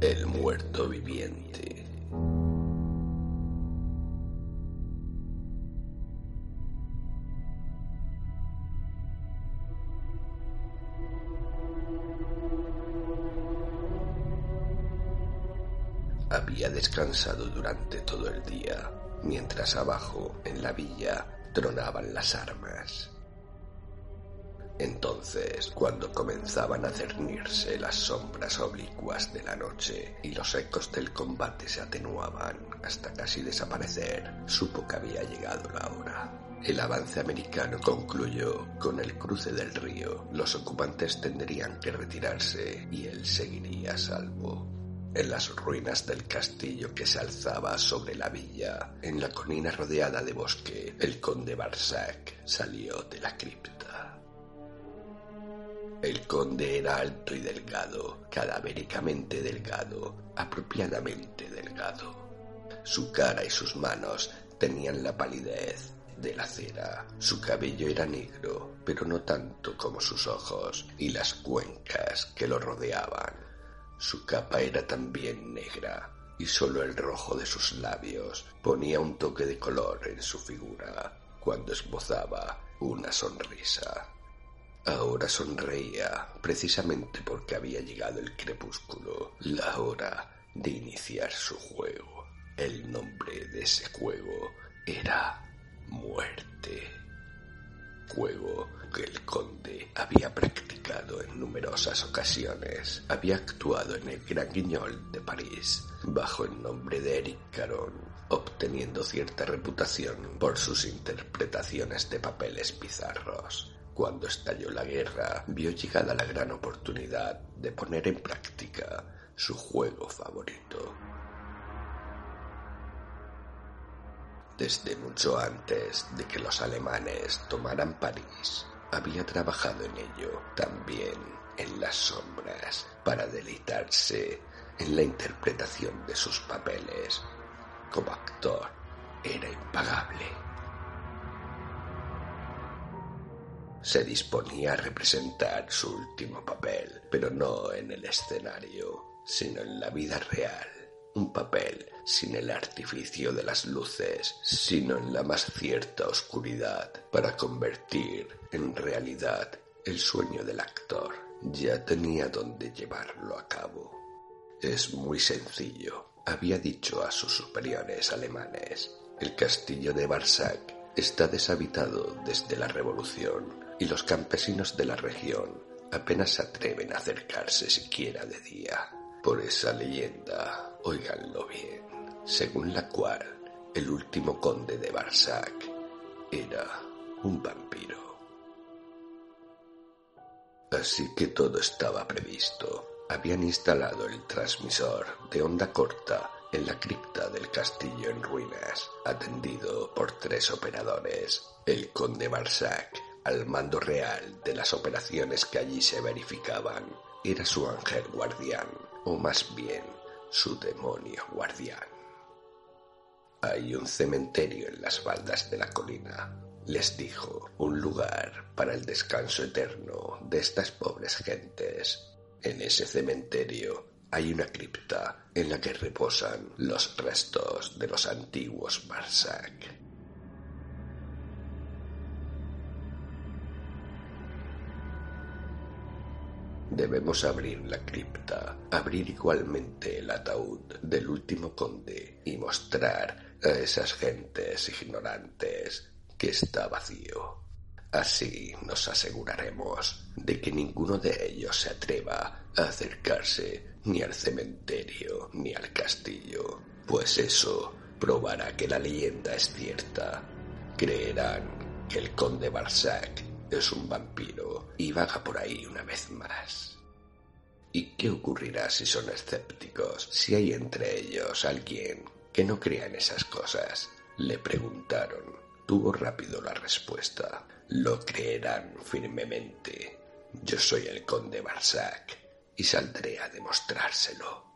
El muerto viviente. Había descansado durante todo el día, mientras abajo, en la villa, tronaban las armas. Entonces, cuando comenzaban a cernirse las sombras oblicuas de la noche y los ecos del combate se atenuaban hasta casi desaparecer, supo que había llegado la hora. El avance americano concluyó con el cruce del río. Los ocupantes tendrían que retirarse y él seguiría a salvo. En las ruinas del castillo que se alzaba sobre la villa, en la colina rodeada de bosque, el conde Barsac salió de la cripta. El conde era alto y delgado, cadavéricamente delgado, apropiadamente delgado. Su cara y sus manos tenían la palidez de la cera. Su cabello era negro, pero no tanto como sus ojos y las cuencas que lo rodeaban. Su capa era también negra y solo el rojo de sus labios ponía un toque de color en su figura cuando esbozaba una sonrisa. Ahora sonreía precisamente porque había llegado el crepúsculo, la hora de iniciar su juego. El nombre de ese juego era muerte. Juego que el conde había practicado en numerosas ocasiones. Había actuado en el Gran Guignol de París bajo el nombre de Eric Caron, obteniendo cierta reputación por sus interpretaciones de papeles bizarros. Cuando estalló la guerra, vio llegada la gran oportunidad de poner en práctica su juego favorito. Desde mucho antes de que los alemanes tomaran París, había trabajado en ello también en las sombras para deleitarse en la interpretación de sus papeles. Como actor, era impagable. Se disponía a representar su último papel, pero no en el escenario, sino en la vida real. Un papel sin el artificio de las luces, sino en la más cierta oscuridad, para convertir en realidad el sueño del actor. Ya tenía dónde llevarlo a cabo. Es muy sencillo, había dicho a sus superiores alemanes. El castillo de Barsac está deshabitado desde la Revolución y los campesinos de la región apenas se atreven a acercarse siquiera de día. Por esa leyenda, oiganlo bien, según la cual el último conde de Barsac era un vampiro. Así que todo estaba previsto. Habían instalado el transmisor de onda corta en la cripta del castillo en ruinas, atendido por tres operadores. El conde Barsac, al mando real de las operaciones que allí se verificaban, era su ángel guardián, o más bien su demonio guardián. Hay un cementerio en las faldas de la colina, les dijo, un lugar para el descanso eterno de estas pobres gentes. En ese cementerio hay una cripta en la que reposan los restos de los antiguos Barsac. Debemos abrir la cripta, abrir igualmente el ataúd del último conde y mostrar a esas gentes ignorantes que está vacío. Así nos aseguraremos de que ninguno de ellos se atreva a acercarse ni al cementerio ni al castillo, pues eso probará que la leyenda es cierta. Creerán que el conde Barsac es un vampiro y vaga por ahí una vez más. ¿Y qué ocurrirá si son escépticos? Si hay entre ellos alguien que no crea en esas cosas. Le preguntaron. Tuvo rápido la respuesta. Lo creerán firmemente. Yo soy el conde Barsac y saldré a demostrárselo.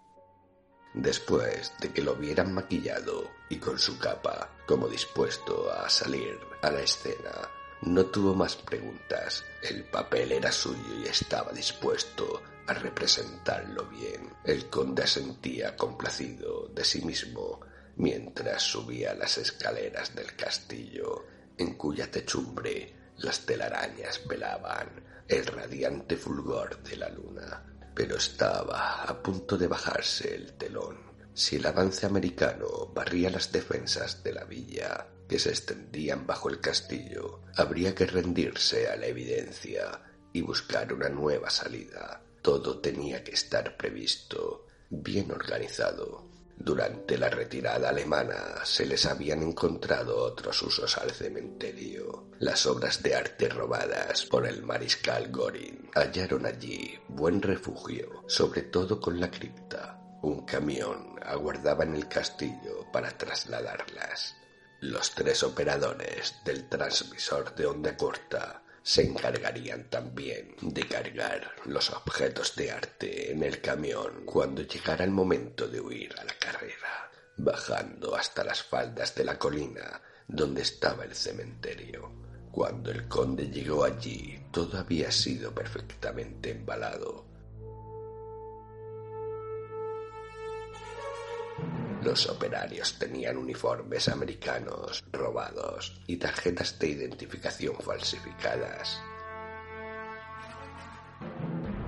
Después de que lo vieran maquillado y con su capa, como dispuesto a salir a la escena, no tuvo más preguntas. El papel era suyo y estaba dispuesto a representarlo bien. El conde asentía complacido de sí mismo mientras subía las escaleras del castillo, en cuya techumbre las telarañas velaban el radiante fulgor de la luna pero estaba a punto de bajarse el telón. Si el avance americano barría las defensas de la villa que se extendían bajo el castillo, habría que rendirse a la evidencia y buscar una nueva salida. Todo tenía que estar previsto, bien organizado. Durante la retirada alemana se les habían encontrado otros usos al cementerio. Las obras de arte robadas por el mariscal Gorin hallaron allí buen refugio, sobre todo con la cripta. Un camión aguardaba en el castillo para trasladarlas. Los tres operadores del transmisor de onda corta se encargarían también de cargar los objetos de arte en el camión cuando llegara el momento de huir a la carrera, bajando hasta las faldas de la colina donde estaba el cementerio. Cuando el conde llegó allí, todo había sido perfectamente embalado Los operarios tenían uniformes americanos robados y tarjetas de identificación falsificadas.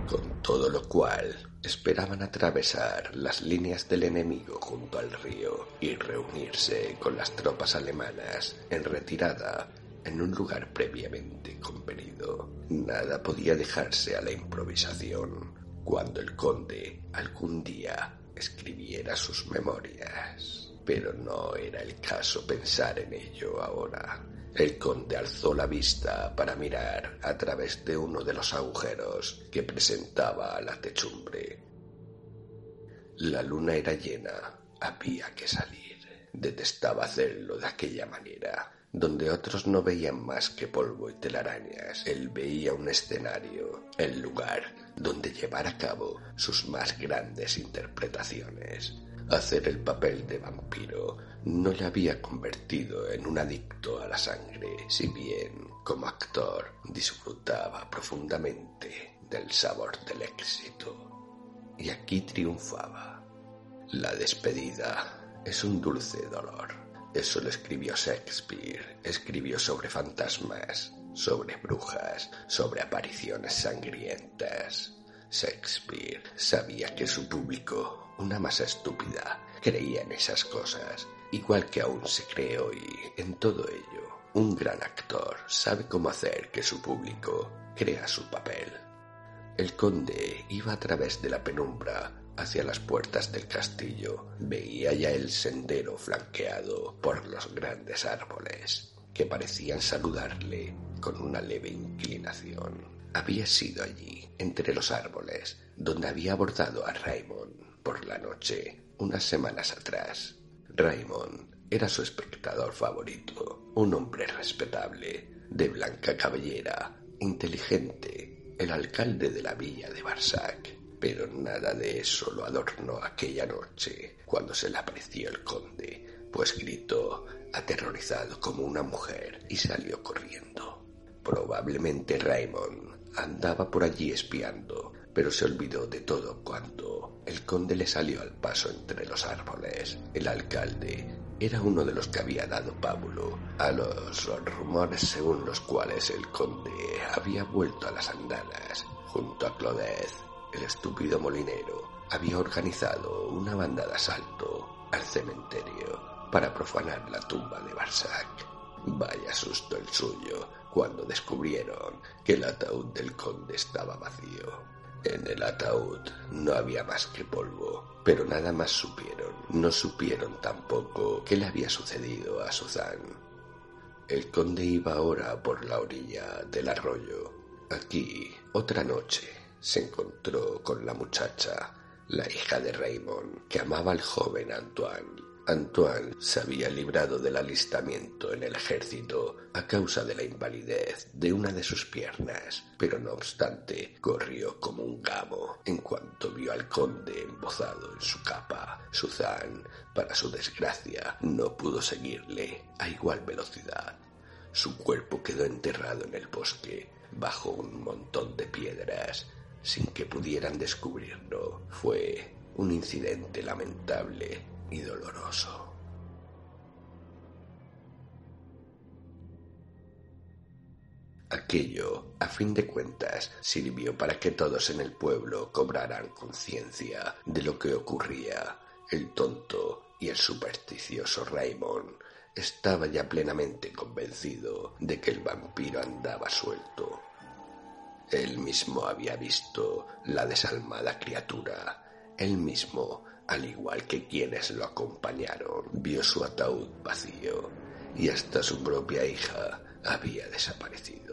Con todo lo cual, esperaban atravesar las líneas del enemigo junto al río y reunirse con las tropas alemanas en retirada en un lugar previamente convenido. Nada podía dejarse a la improvisación. Cuando el conde algún día escribiera sus memorias. Pero no era el caso pensar en ello ahora. El conde alzó la vista para mirar a través de uno de los agujeros que presentaba la techumbre. La luna era llena, había que salir. Detestaba hacerlo de aquella manera, donde otros no veían más que polvo y telarañas. Él veía un escenario, el lugar donde llevar a cabo sus más grandes interpretaciones. Hacer el papel de vampiro no le había convertido en un adicto a la sangre, si bien como actor disfrutaba profundamente del sabor del éxito. Y aquí triunfaba. La despedida es un dulce dolor. Eso lo escribió Shakespeare. Escribió sobre fantasmas, sobre brujas, sobre apariciones sangrientas. Shakespeare sabía que su público, una masa estúpida, creía en esas cosas, igual que aún se cree hoy en todo ello. Un gran actor sabe cómo hacer que su público crea su papel. El conde iba a través de la penumbra hacia las puertas del castillo. Veía ya el sendero flanqueado por los grandes árboles que parecían saludarle con una leve inclinación. Había sido allí, entre los árboles, donde había abordado a Raymond por la noche, unas semanas atrás. Raymond era su espectador favorito, un hombre respetable, de blanca cabellera, inteligente, el alcalde de la villa de Barsac. Pero nada de eso lo adornó aquella noche, cuando se le apreció el conde, pues gritó aterrorizado como una mujer, y salió corriendo. Probablemente Raymond andaba por allí espiando, pero se olvidó de todo cuando el conde le salió al paso entre los árboles. El alcalde era uno de los que había dado pábulo a los rumores según los cuales el conde había vuelto a las andanas junto a Claudette. El estúpido molinero había organizado una banda de asalto al cementerio para profanar la tumba de Barsac. Vaya susto el suyo cuando descubrieron que el ataúd del conde estaba vacío. En el ataúd no había más que polvo, pero nada más supieron. No supieron tampoco qué le había sucedido a Suzanne. El conde iba ahora por la orilla del arroyo. Aquí, otra noche, se encontró con la muchacha, la hija de Raymond, que amaba al joven Antoine Antoine se había librado del alistamiento en el ejército a causa de la invalidez de una de sus piernas, pero no obstante corrió como un gamo en cuanto vio al conde embozado en su capa. Suzanne, para su desgracia, no pudo seguirle a igual velocidad. Su cuerpo quedó enterrado en el bosque, bajo un montón de piedras, sin que pudieran descubrirlo. Fue un incidente lamentable doloroso. Aquello, a fin de cuentas, sirvió para que todos en el pueblo cobraran conciencia de lo que ocurría. El tonto y el supersticioso Raymond estaba ya plenamente convencido de que el vampiro andaba suelto. Él mismo había visto la desalmada criatura. Él mismo al igual que quienes lo acompañaron, vio su ataúd vacío y hasta su propia hija había desaparecido.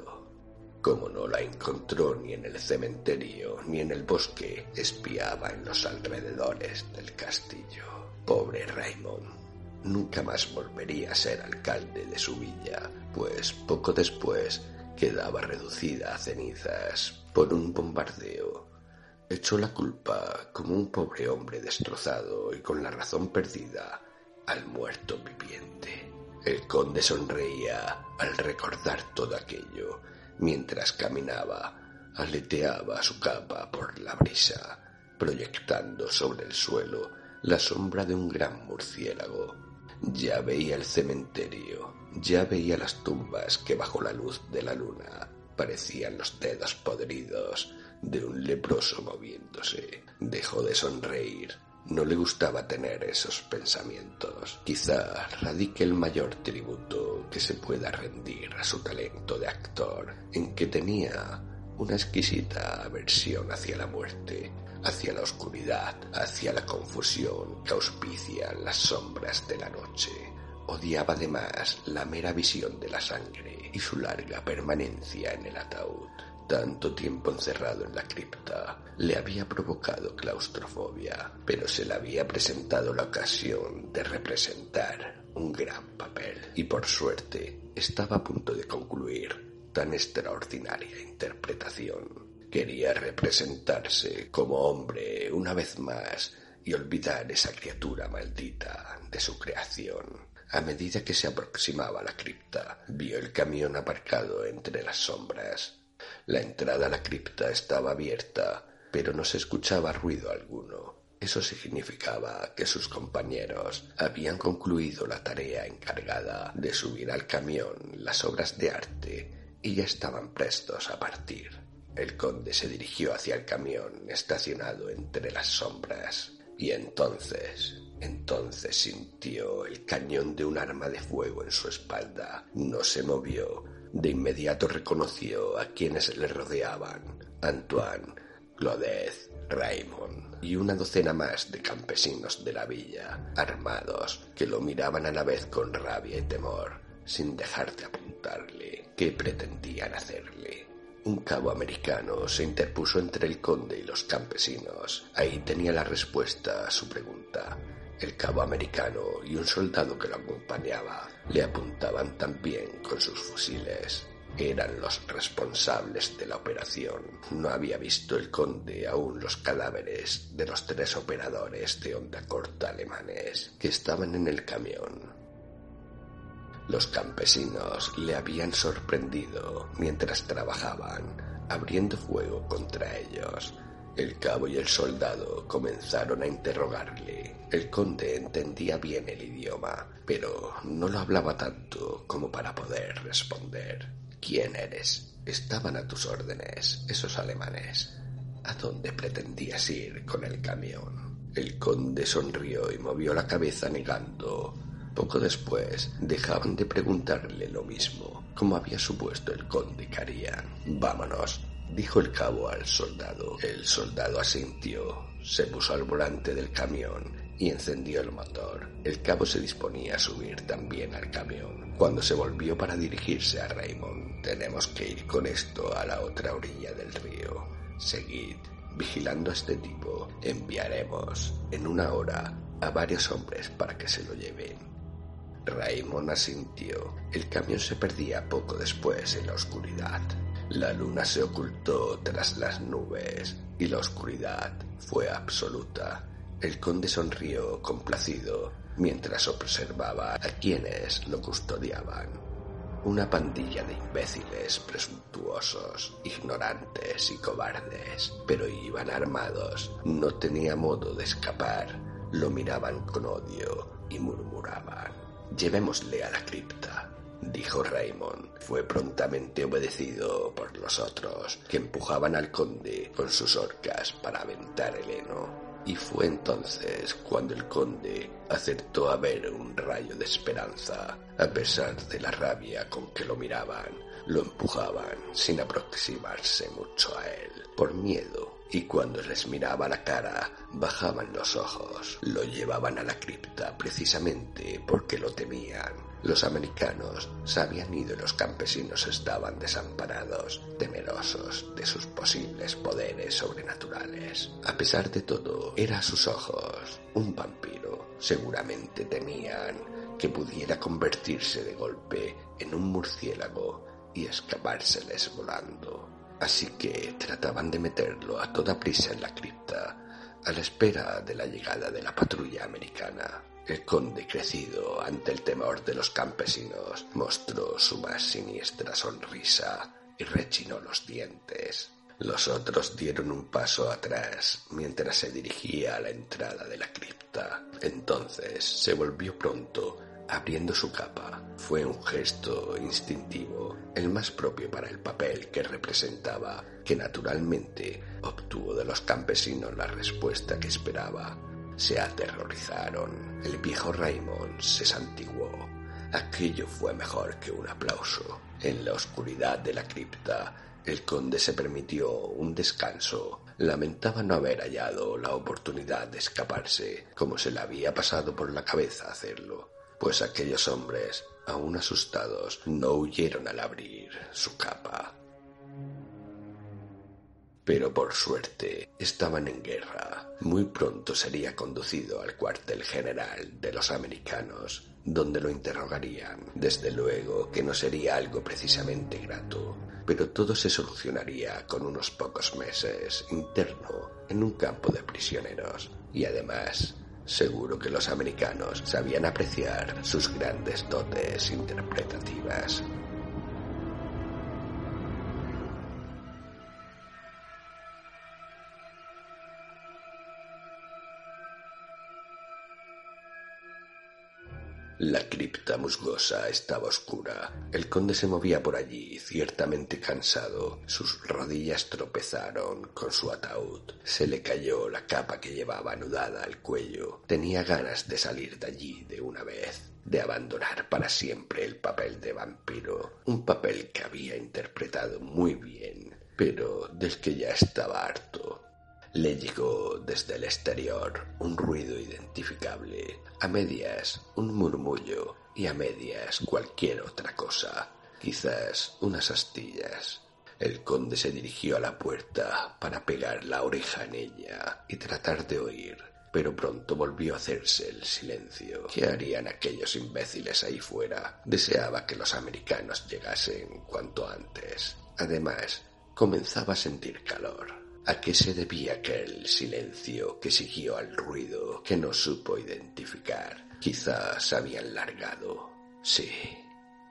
Como no la encontró ni en el cementerio ni en el bosque, espiaba en los alrededores del castillo. Pobre Raymond. Nunca más volvería a ser alcalde de su villa, pues poco después quedaba reducida a cenizas por un bombardeo echó la culpa, como un pobre hombre destrozado y con la razón perdida, al muerto viviente. El conde sonreía al recordar todo aquello, mientras caminaba, aleteaba su capa por la brisa, proyectando sobre el suelo la sombra de un gran murciélago. Ya veía el cementerio, ya veía las tumbas que bajo la luz de la luna parecían los dedos podridos de un leproso moviéndose. Dejó de sonreír. No le gustaba tener esos pensamientos. Quizá radique el mayor tributo que se pueda rendir a su talento de actor, en que tenía una exquisita aversión hacia la muerte, hacia la oscuridad, hacia la confusión que auspician las sombras de la noche. Odiaba además la mera visión de la sangre y su larga permanencia en el ataúd. Tanto tiempo encerrado en la cripta le había provocado claustrofobia, pero se le había presentado la ocasión de representar un gran papel y por suerte estaba a punto de concluir tan extraordinaria interpretación. Quería representarse como hombre una vez más y olvidar esa criatura maldita de su creación. A medida que se aproximaba a la cripta, vio el camión aparcado entre las sombras la entrada a la cripta estaba abierta, pero no se escuchaba ruido alguno. Eso significaba que sus compañeros habían concluido la tarea encargada de subir al camión las obras de arte y ya estaban prestos a partir. El conde se dirigió hacia el camión estacionado entre las sombras y entonces, entonces sintió el cañón de un arma de fuego en su espalda. No se movió de inmediato reconoció a quienes le rodeaban, Antoine, Claudette, Raymond y una docena más de campesinos de la villa, armados, que lo miraban a la vez con rabia y temor, sin dejar de apuntarle qué pretendían hacerle. Un cabo americano se interpuso entre el conde y los campesinos. Ahí tenía la respuesta a su pregunta. El cabo americano y un soldado que lo acompañaba le apuntaban también con sus fusiles. Eran los responsables de la operación. No había visto el conde aún los cadáveres de los tres operadores de onda corta alemanes que estaban en el camión. Los campesinos le habían sorprendido mientras trabajaban, abriendo fuego contra ellos. El cabo y el soldado comenzaron a interrogarle. El conde entendía bien el idioma, pero no lo hablaba tanto como para poder responder. ¿Quién eres? Estaban a tus órdenes esos alemanes. ¿A dónde pretendías ir con el camión? El conde sonrió y movió la cabeza negando. Poco después dejaban de preguntarle lo mismo, como había supuesto el conde que harían. Vámonos, dijo el cabo al soldado. El soldado asintió, se puso al volante del camión y encendió el motor. El cabo se disponía a subir también al camión, cuando se volvió para dirigirse a Raymond. Tenemos que ir con esto a la otra orilla del río. Seguid, vigilando a este tipo. Enviaremos en una hora a varios hombres para que se lo lleven. Raymond asintió. El camión se perdía poco después en la oscuridad. La luna se ocultó tras las nubes y la oscuridad fue absoluta. El conde sonrió complacido mientras observaba a quienes lo custodiaban. Una pandilla de imbéciles presuntuosos, ignorantes y cobardes, pero iban armados. No tenía modo de escapar. Lo miraban con odio y murmuraban. Llevémosle a la cripta, dijo Raymond. Fue prontamente obedecido por los otros, que empujaban al conde con sus orcas para aventar el heno. Y fue entonces cuando el conde acertó a ver un rayo de esperanza, a pesar de la rabia con que lo miraban, lo empujaban sin aproximarse mucho a él, por miedo, y cuando les miraba la cara, bajaban los ojos, lo llevaban a la cripta precisamente porque lo temían los americanos se habían ido y los campesinos estaban desamparados, temerosos de sus posibles poderes sobrenaturales. A pesar de todo, era a sus ojos un vampiro. Seguramente temían que pudiera convertirse de golpe en un murciélago y escapárseles volando. Así que trataban de meterlo a toda prisa en la cripta, a la espera de la llegada de la patrulla americana. El conde, crecido ante el temor de los campesinos, mostró su más siniestra sonrisa y rechinó los dientes. Los otros dieron un paso atrás mientras se dirigía a la entrada de la cripta. Entonces se volvió pronto, abriendo su capa. Fue un gesto instintivo, el más propio para el papel que representaba, que naturalmente obtuvo de los campesinos la respuesta que esperaba se aterrorizaron. El viejo Raymond se santiguó. Aquello fue mejor que un aplauso. En la oscuridad de la cripta, el conde se permitió un descanso. Lamentaba no haber hallado la oportunidad de escaparse, como se le había pasado por la cabeza hacerlo, pues aquellos hombres, aún asustados, no huyeron al abrir su capa. Pero por suerte estaban en guerra. Muy pronto sería conducido al cuartel general de los americanos, donde lo interrogarían. Desde luego que no sería algo precisamente grato, pero todo se solucionaría con unos pocos meses interno en un campo de prisioneros. Y además, seguro que los americanos sabían apreciar sus grandes dotes interpretativas. La cripta musgosa estaba oscura. El conde se movía por allí, ciertamente cansado. Sus rodillas tropezaron con su ataúd. Se le cayó la capa que llevaba anudada al cuello. Tenía ganas de salir de allí de una vez, de abandonar para siempre el papel de vampiro, un papel que había interpretado muy bien, pero del que ya estaba harto. Le llegó desde el exterior un ruido identificable, a medias un murmullo y a medias cualquier otra cosa, quizás unas astillas. El conde se dirigió a la puerta para pegar la oreja en ella y tratar de oír, pero pronto volvió a hacerse el silencio. ¿Qué harían aquellos imbéciles ahí fuera? Deseaba que los americanos llegasen cuanto antes. Además, comenzaba a sentir calor. ¿A qué se debía aquel silencio que siguió al ruido que no supo identificar? Quizás habían largado. Sí,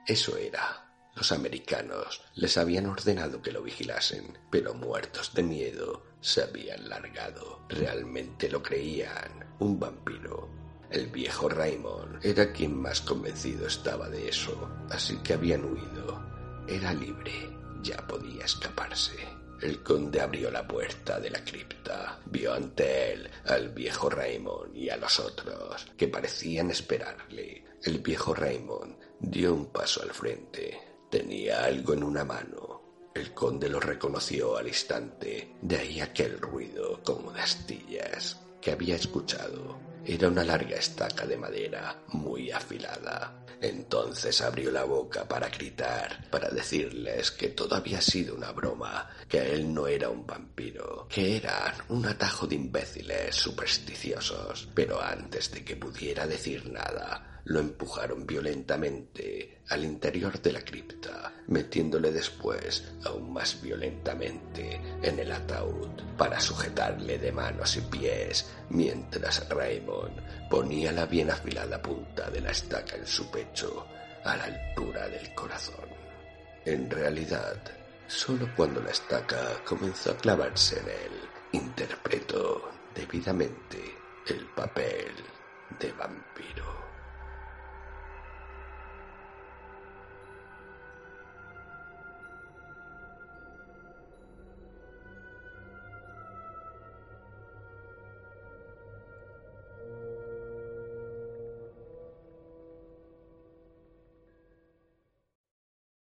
eso era. Los americanos les habían ordenado que lo vigilasen, pero muertos de miedo se habían largado. Realmente lo creían. Un vampiro. El viejo Raymond era quien más convencido estaba de eso, así que habían huido. Era libre, ya podía escaparse. El conde abrió la puerta de la cripta. Vio ante él al viejo Raymond y a los otros, que parecían esperarle. El viejo Raymond dio un paso al frente. Tenía algo en una mano. El conde lo reconoció al instante, de ahí aquel ruido como de astillas que había escuchado. Era una larga estaca de madera muy afilada. Entonces abrió la boca para gritar, para decirles que todo había sido una broma, que él no era un vampiro, que eran un atajo de imbéciles supersticiosos. Pero antes de que pudiera decir nada, lo empujaron violentamente al interior de la cripta, metiéndole después aún más violentamente en el ataúd para sujetarle de manos y pies, mientras Raymond ponía la bien afilada punta de la estaca en su pecho a la altura del corazón. En realidad, solo cuando la estaca comenzó a clavarse en él, interpretó debidamente el papel de vampiro.